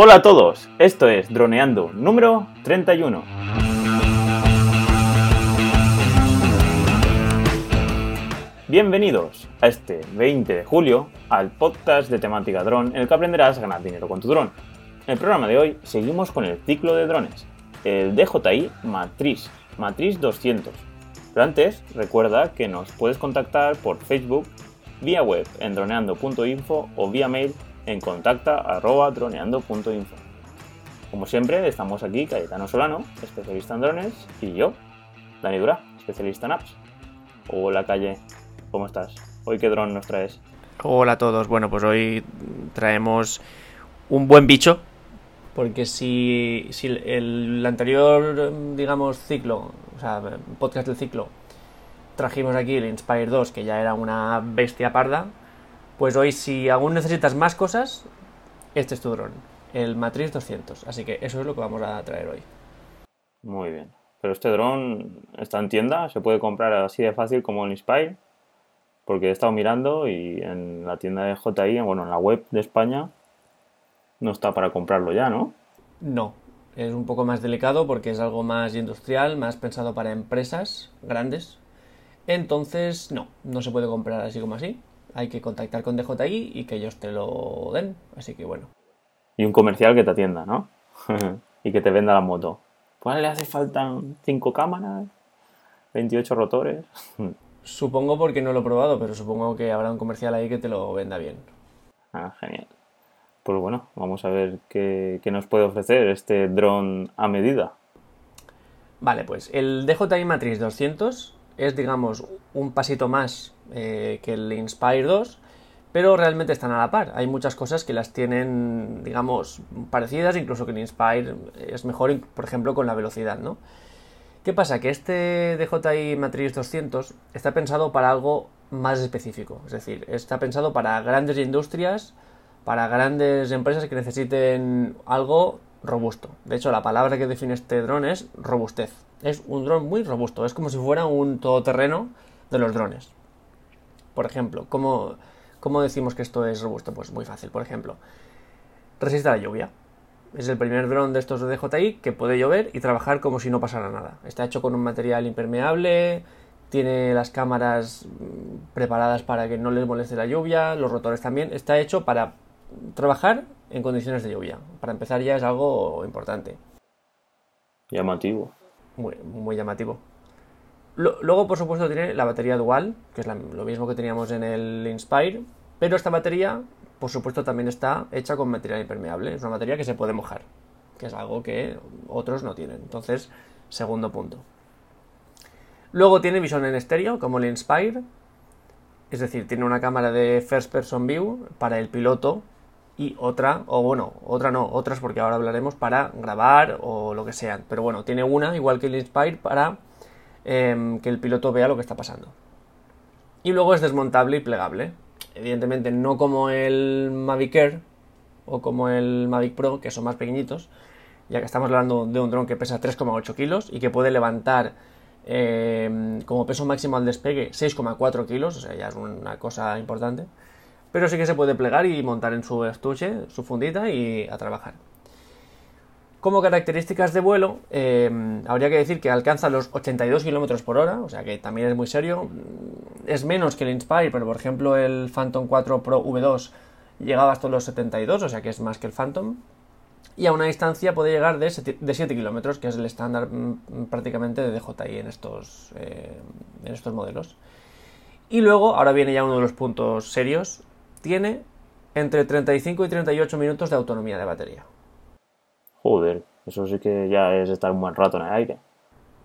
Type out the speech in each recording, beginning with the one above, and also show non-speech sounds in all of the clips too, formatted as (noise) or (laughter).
Hola a todos, esto es Droneando número 31. Bienvenidos a este 20 de julio al podcast de temática dron en el que aprenderás a ganar dinero con tu dron. En el programa de hoy seguimos con el ciclo de drones, el DJI Matriz, Matriz 200. Pero antes, recuerda que nos puedes contactar por Facebook, vía web en droneando.info o vía mail en contacta.droneando.info. Como siempre, estamos aquí Cayetano Solano, especialista en drones, y yo, Dani Dura, especialista en apps. Hola Calle, ¿cómo estás? ¿Hoy qué dron nos traes? Hola a todos, bueno, pues hoy traemos un buen bicho, porque si, si el anterior, digamos, ciclo, o sea, podcast del ciclo, trajimos aquí el Inspire 2, que ya era una bestia parda, pues hoy si aún necesitas más cosas, este es tu dron, el Matriz 200. Así que eso es lo que vamos a traer hoy. Muy bien. Pero este dron está en tienda, se puede comprar así de fácil como el Inspire, porque he estado mirando y en la tienda de JI, bueno, en la web de España, no está para comprarlo ya, ¿no? No, es un poco más delicado porque es algo más industrial, más pensado para empresas grandes. Entonces, no, no se puede comprar así como así hay que contactar con DJI y que ellos te lo den. Así que bueno. Y un comercial que te atienda, ¿no? (laughs) y que te venda la moto. Pues le hace falta 5 cámaras, 28 rotores. (laughs) supongo porque no lo he probado, pero supongo que habrá un comercial ahí que te lo venda bien. Ah, genial. Pues bueno, vamos a ver qué, qué nos puede ofrecer este dron a medida. Vale, pues el DJI Matrix 200 es, digamos, un pasito más eh, que el Inspire 2, pero realmente están a la par. Hay muchas cosas que las tienen, digamos, parecidas, incluso que el Inspire es mejor, por ejemplo, con la velocidad, ¿no? ¿Qué pasa? Que este DJI Matrix 200 está pensado para algo más específico, es decir, está pensado para grandes industrias, para grandes empresas que necesiten algo robusto. De hecho, la palabra que define este dron es robustez. Es un dron muy robusto, es como si fuera un todoterreno de los drones. Por ejemplo, ¿cómo, decimos que esto es robusto? Pues muy fácil. Por ejemplo, resiste la lluvia. Es el primer dron de estos de DJI que puede llover y trabajar como si no pasara nada. Está hecho con un material impermeable, tiene las cámaras mm, preparadas para que no les moleste la lluvia, los rotores también. Está hecho para trabajar en condiciones de lluvia. Para empezar ya es algo importante. Llamativo. Muy, llamativo luego, por supuesto, tiene la batería dual, que es lo mismo que teníamos en el Inspire, pero esta batería, por supuesto, también está hecha con material impermeable. Es una batería que se puede mojar, que es algo que otros no tienen. Entonces, segundo punto. Luego tiene visión en estéreo, como el Inspire, es decir, tiene una cámara de First Person View para el piloto y otra, o bueno, otra no, otras porque ahora hablaremos para grabar o lo que sea. Pero bueno, tiene una, igual que el Inspire, para Em, que el piloto vea lo que está pasando. Y luego es desmontable y plegable. Evidentemente no como el Mavic Air o como el Mavic Pro, que son más pequeñitos, ya que estamos hablando de un dron que pesa 3,8 kilos y que puede levantar em, como peso máximo al despegue 6,4 kilos, o sea, ya es una cosa importante. Pero sí que se puede plegar y montar en su estuche, su fundita y a trabajar. Como características de vuelo, eh, habría que decir que alcanza los 82 km por hora, o sea que también es muy serio. Es menos que el Inspire, pero por ejemplo el Phantom 4 Pro V2 llegaba hasta los 72, o sea que es más que el Phantom. Y a una distancia puede llegar de 7, km, que es el estándar mm, prácticamente de DJI en estos, eh, en estos modelos. Y luego, ahora viene ya uno de los puntos serios, tiene entre 35 y 38 minutos de autonomía de batería. Joder, eso sí que ya es estar un buen rato en el aire.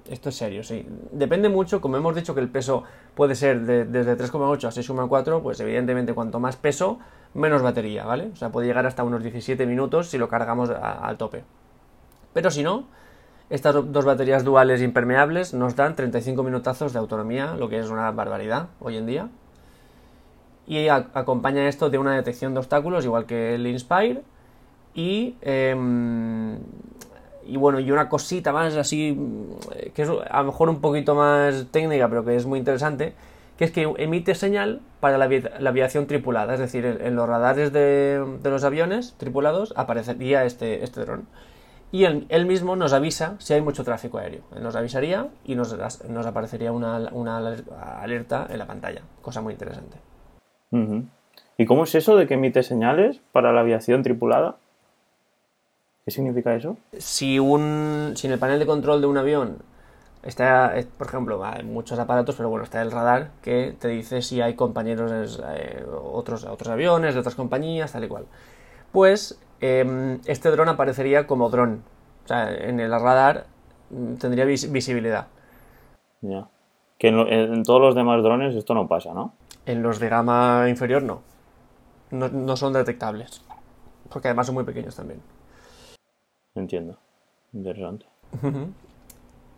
Esto es serio, sí. Depende mucho, como hemos dicho que el peso puede ser de, desde 3,8 a 6,4, pues evidentemente cuanto más peso, menos batería, ¿vale? O sea, puede llegar hasta unos 17 minutos si lo cargamos al tope. Pero si no, estas dos baterías duales impermeables nos dan 35 minutazos de autonomía, lo que es una barbaridad hoy en día. Y acompaña esto de una detección de obstáculos, igual que el Inspire, y, em, y bueno, y una cosita más así, que es a lo mejor un poquito más técnica, pero que es muy interesante, que es que emite señal para la, aviación tripulada, es decir, en, los radares de, los aviones tripulados aparecería este, este dron. Y él, mismo nos avisa si hay mucho tráfico aéreo. nos avisaría y nos, nos aparecería una, alerta en la pantalla, cosa muy interesante. ¿Y cómo es eso de que emite señales para la aviación tripulada? ¿Qué significa eso? Si, un, si en el panel de control de un avión Está, por ejemplo, hay muchos aparatos, pero bueno, está el radar que te dice si hay compañeros, eh, otros, otros aviones de otras compañías, tal y cual. Pues em, este dron aparecería como dron. O sea, en el radar mm, tendría visibilidad. Ya. Que en, todos los demás drones esto no pasa, ¿no? En los de gama inferior no. No, no son detectables. Porque además son muy pequeños también. Entiendo. Interesante.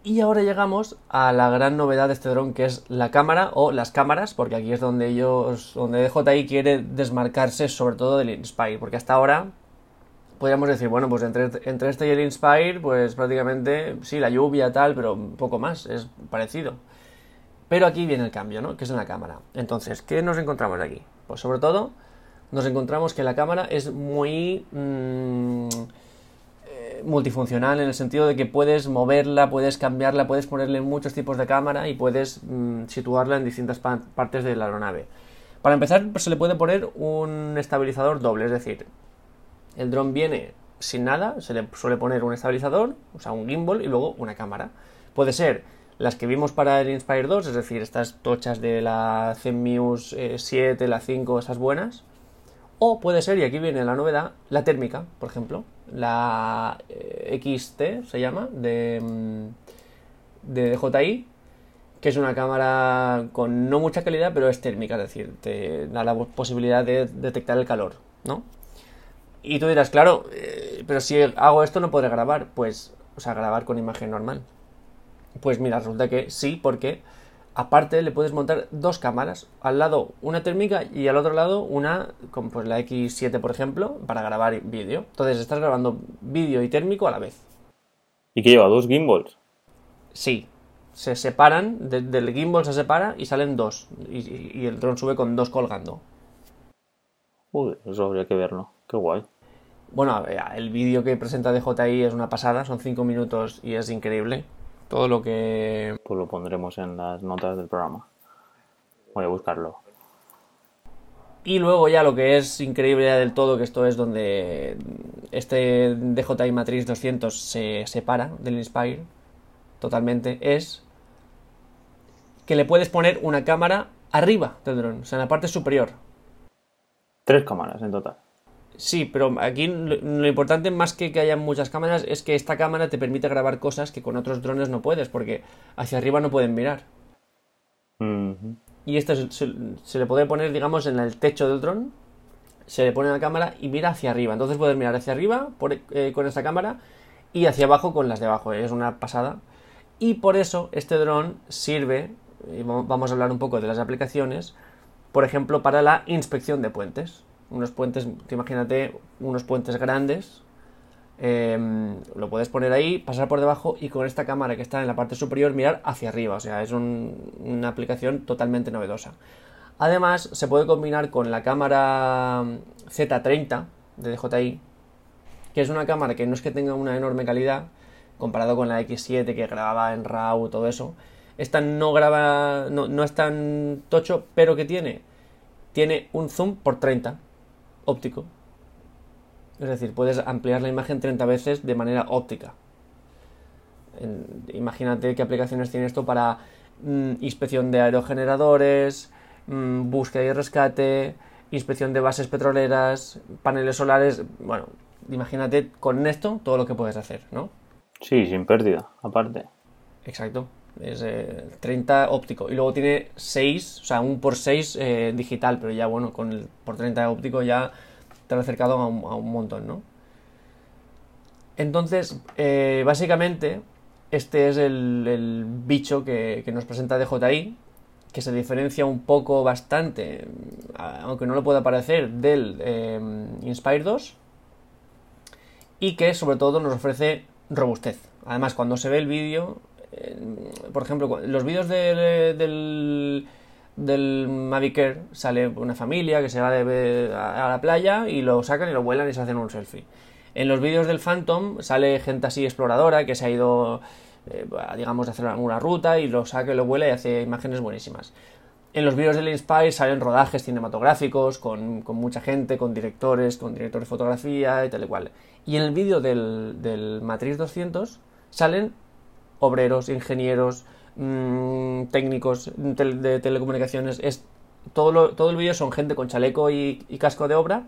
Y ahora llegamos a la gran novedad de este dron que es la cámara o las cámaras, porque aquí es donde ellos, donde DJI quiere desmarcarse sobre todo del Inspire, porque hasta ahora podríamos decir, bueno, pues entre, entre este y el Inspire, pues prácticamente sí, la lluvia tal, pero un poco más, es parecido. Pero aquí viene el cambio, ¿no? Que es en la cámara. Entonces, ¿qué nos encontramos aquí? Pues sobre todo nos encontramos que la cámara es muy... Mm, multifuncional en el sentido de que puedes moverla, puedes cambiarla, puedes ponerle muchos tipos de cámara y puedes mm, situarla en distintas partes de la aeronave. Para empezar, pues, se le puede poner un estabilizador doble, es decir, el dron viene sin nada, se le suele poner un estabilizador, o sea, un gimbal y luego una cámara. Puede ser las que vimos para el Inspire 2, es decir, estas tochas de la Zenmuse 7, eh, la 5, esas buenas. O puede ser, y aquí viene la novedad, la térmica, por ejemplo la eh, XT se llama, de, mm, de DJI, que es una cámara con no mucha calidad, pero es térmica, es decir, te da la posibilidad de detectar el calor, ¿no? Y tú dirás, claro, eh, pero si hago esto no podré grabar, pues, o sea, grabar con imagen normal. Pues mira, resulta que sí, porque Aparte le puedes montar dos cámaras, al lado una térmica y al otro lado una, como pues la X7 por ejemplo, para grabar vídeo. Entonces estás grabando vídeo y térmico a la vez. ¿Y qué lleva? ¿Dos gimbals? Sí, se separan, del gimbal se separa y salen dos. Y, el dron sube con dos colgando. Uy, eso habría que verlo. Qué guay. Bueno, el vídeo que presenta DJI es una pasada, son cinco minutos y es increíble todo lo que... Pues lo pondremos en las notas del programa. Voy a buscarlo. Y luego ya lo que es increíble del todo, que esto es donde este DJI Matrix 200 se separa del Inspire totalmente, es que le puedes poner una cámara arriba del dron, o sea, en la parte superior. Tres cámaras en total. Sí, pero aquí lo, importante más que que haya muchas cámaras es que esta cámara te permite grabar cosas que con otros drones no puedes, porque hacia arriba no pueden mirar. Y esto se, le puede poner, digamos, en el techo del dron, se le pone la cámara y mira hacia arriba. Entonces puedes mirar hacia arriba eh, con esta cámara y hacia abajo con las de abajo. Es una pasada. Y por eso este dron sirve, y vamos a hablar un poco de las aplicaciones, por ejemplo, para la inspección de puentes unos puentes, imagínate unos puentes grandes, em, lo puedes poner ahí, pasar por debajo y con esta cámara que está en la parte superior mirar hacia arriba, o sea, es una aplicación totalmente novedosa. Además, se puede combinar con la cámara Z30 de DJI, que es una cámara que no es que tenga una enorme calidad, comparado con la X7 que grababa en RAW, todo eso. Esta no graba, no, no es tan tocho, pero que tiene, tiene un zoom por 30, óptico. Es decir, puedes ampliar la imagen 30 veces de manera óptica. imagínate qué aplicaciones tiene esto para mm, inspección de aerogeneradores, mm, búsqueda y rescate, inspección de bases petroleras, paneles solares. Bueno, imagínate con esto todo lo que puedes hacer, ¿no? Sí, sin pérdida, aparte. Exacto. Es 30 eh, óptico. Y luego tiene 6, o sea, un por 6 eh, digital, pero ya bueno, con el por 30 óptico ya te has acercado a un, montón, ¿no? Entonces, eh, básicamente, este es el, bicho que, nos presenta DJI, que se diferencia un poco bastante, aunque no lo pueda parecer, del Inspire 2, y que sobre todo nos ofrece robustez. Además, cuando se ve el vídeo, por ejemplo, los vídeos del del Mavic Air sale una familia que se va a la playa y lo sacan y lo vuelan y se hacen un selfie. En los vídeos del Phantom sale gente así exploradora que se ha ido, eh, digamos, a hacer alguna ruta y lo saca y lo vuela y hace imágenes buenísimas. En los vídeos del Inspire salen rodajes cinematográficos con, con mucha gente, con directores, con directores de fotografía y tal y cual. Y en el vídeo del, del Matrix 200 salen obreros, ingenieros, mm, técnicos de telecomunicaciones. Es, todo, lo- todo el vídeo son gente con chaleco y, casco de obra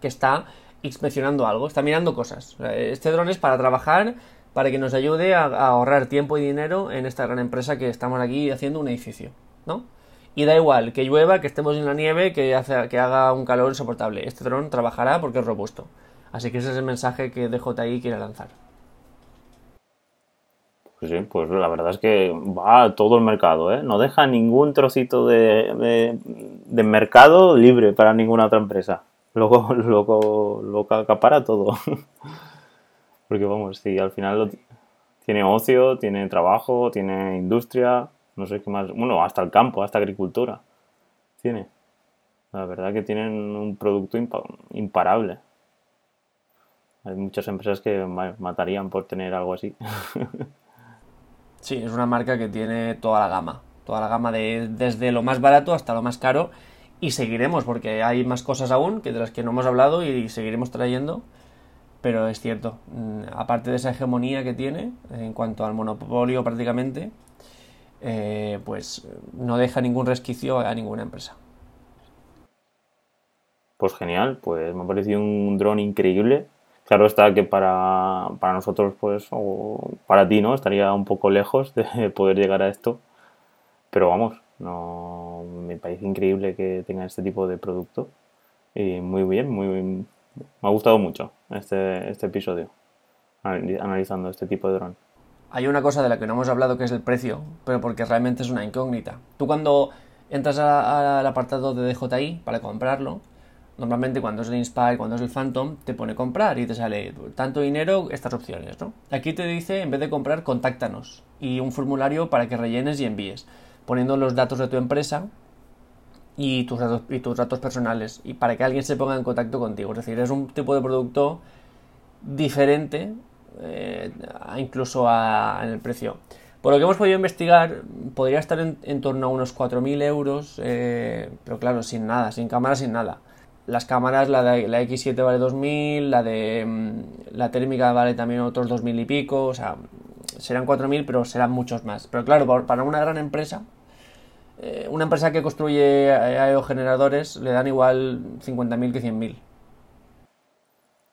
que está inspeccionando algo, está mirando cosas. Este dron es para trabajar, para que nos ayude a, a ahorrar tiempo y dinero en esta gran empresa que estamos aquí haciendo un edificio, ¿no? Y da igual, que llueva, que estemos en la nieve, que, hace- que haga un calor insoportable. Este dron trabajará porque es robusto. Así que ese es el mensaje que DJI quiere lanzar. Pues sí, pues la verdad es que va a todo el mercado, ¿eh? No deja ningún trocito de, de- mercado libre para ninguna otra empresa. Luego, luego, (laughs) lo acapara todo. (laughs) Porque vamos, sí, al final lo ti- tiene ocio, tiene trabajo, tiene industria, no sé qué más. Bueno, hasta el campo, hasta agricultura. Tiene. La verdad que tienen un producto impa- imparable. Hay muchas empresas que ma- matarían por tener algo así. (laughs) Sí, es una marca que tiene toda la gama. Toda la gama de, desde lo más barato hasta lo más caro. Y seguiremos, porque hay más cosas aún que de las que no hemos hablado y seguiremos trayendo. Pero es cierto, mm, aparte de esa hegemonía que tiene en cuanto al monopolio prácticamente, eh, pues no deja ningún resquicio a ninguna empresa. Pues genial, pues me ha parecido un dron increíble. Claro está que para, para nosotros, pues, o para ti, ¿no? Estaría un poco lejos de (laughs) poder llegar a esto. Pero vamos, no me parece increíble que tenga este tipo de producto. Y muy bien, muy bien. Me ha gustado mucho este, este episodio, anali- analizando este tipo de dron. Hay una cosa de la que no hemos hablado que es el precio, pero porque realmente es una incógnita. Tú cuando entras al apartado de DJI para comprarlo, normalmente cuando es el Inspire, cuando es el Phantom, te pone comprar y te sale tanto dinero, estas opciones, ¿no? Aquí te dice, en vez de comprar, contáctanos y un formulario para que rellenes y envíes, poniendo los datos de tu empresa y tus datos, y tus datos personales y para que alguien se ponga en contacto contigo. Es decir, es un tipo de producto diferente eh, incluso a- en el precio. Por lo que hemos podido investigar, podría estar en, en torno a unos 4.000 euros, eh, pero claro, sin nada, sin cámara, sin nada. Las cámaras, la, de, la X7 vale 2.000, la de mm, la térmica vale también otros 2.000 y pico, o sea, serán 4.000, pero serán muchos más. Pero claro, para una gran empresa, eh, una empresa que construye aerogeneradores le dan igual 50.000 que 100.000.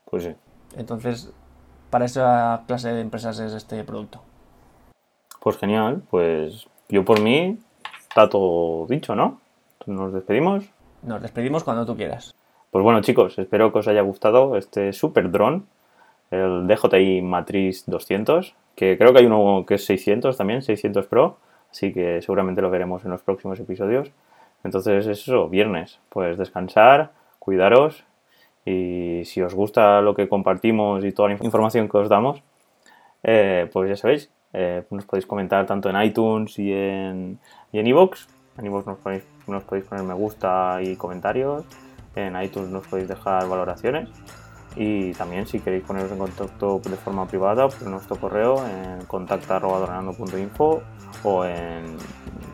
Pues sí. Entonces, para esa clase de empresas es este producto. Pues genial, pues yo por mí está todo dicho, ¿no? Nos despedimos. Nos despedimos cuando tú quieras. Pues bueno, chicos, espero que os haya gustado este super dron, el DJI Matrix 200, que creo que hay uno que es 600 también, 600 Pro, así que seguramente lo veremos en los próximos episodios. Entonces, eso, viernes, pues descansar, cuidaros y si os gusta lo que compartimos y toda la información que os damos, eh, pues ya sabéis, eh, nos podéis comentar tanto en iTunes y en y en iVoox. En nos podéis, nos podéis poner me gusta y comentarios. En iTunes nos podéis dejar valoraciones. Y también si queréis poneros en contacto de forma privada por nuestro correo en contacta.droneando.info o en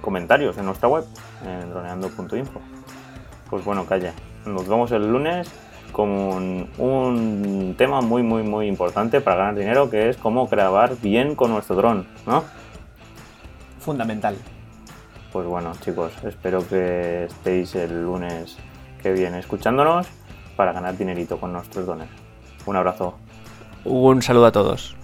comentarios en nuestra web en droneando.info. Pues bueno, calla. Nos vemos el lunes con un, un tema muy muy muy importante para ganar dinero que es cómo grabar bien con nuestro dron, ¿no? Fundamental. Pues bueno, chicos, espero que estéis el lunes que viene escuchándonos para ganar dinerito con nuestros dones. Un abrazo. Un saludo a todos.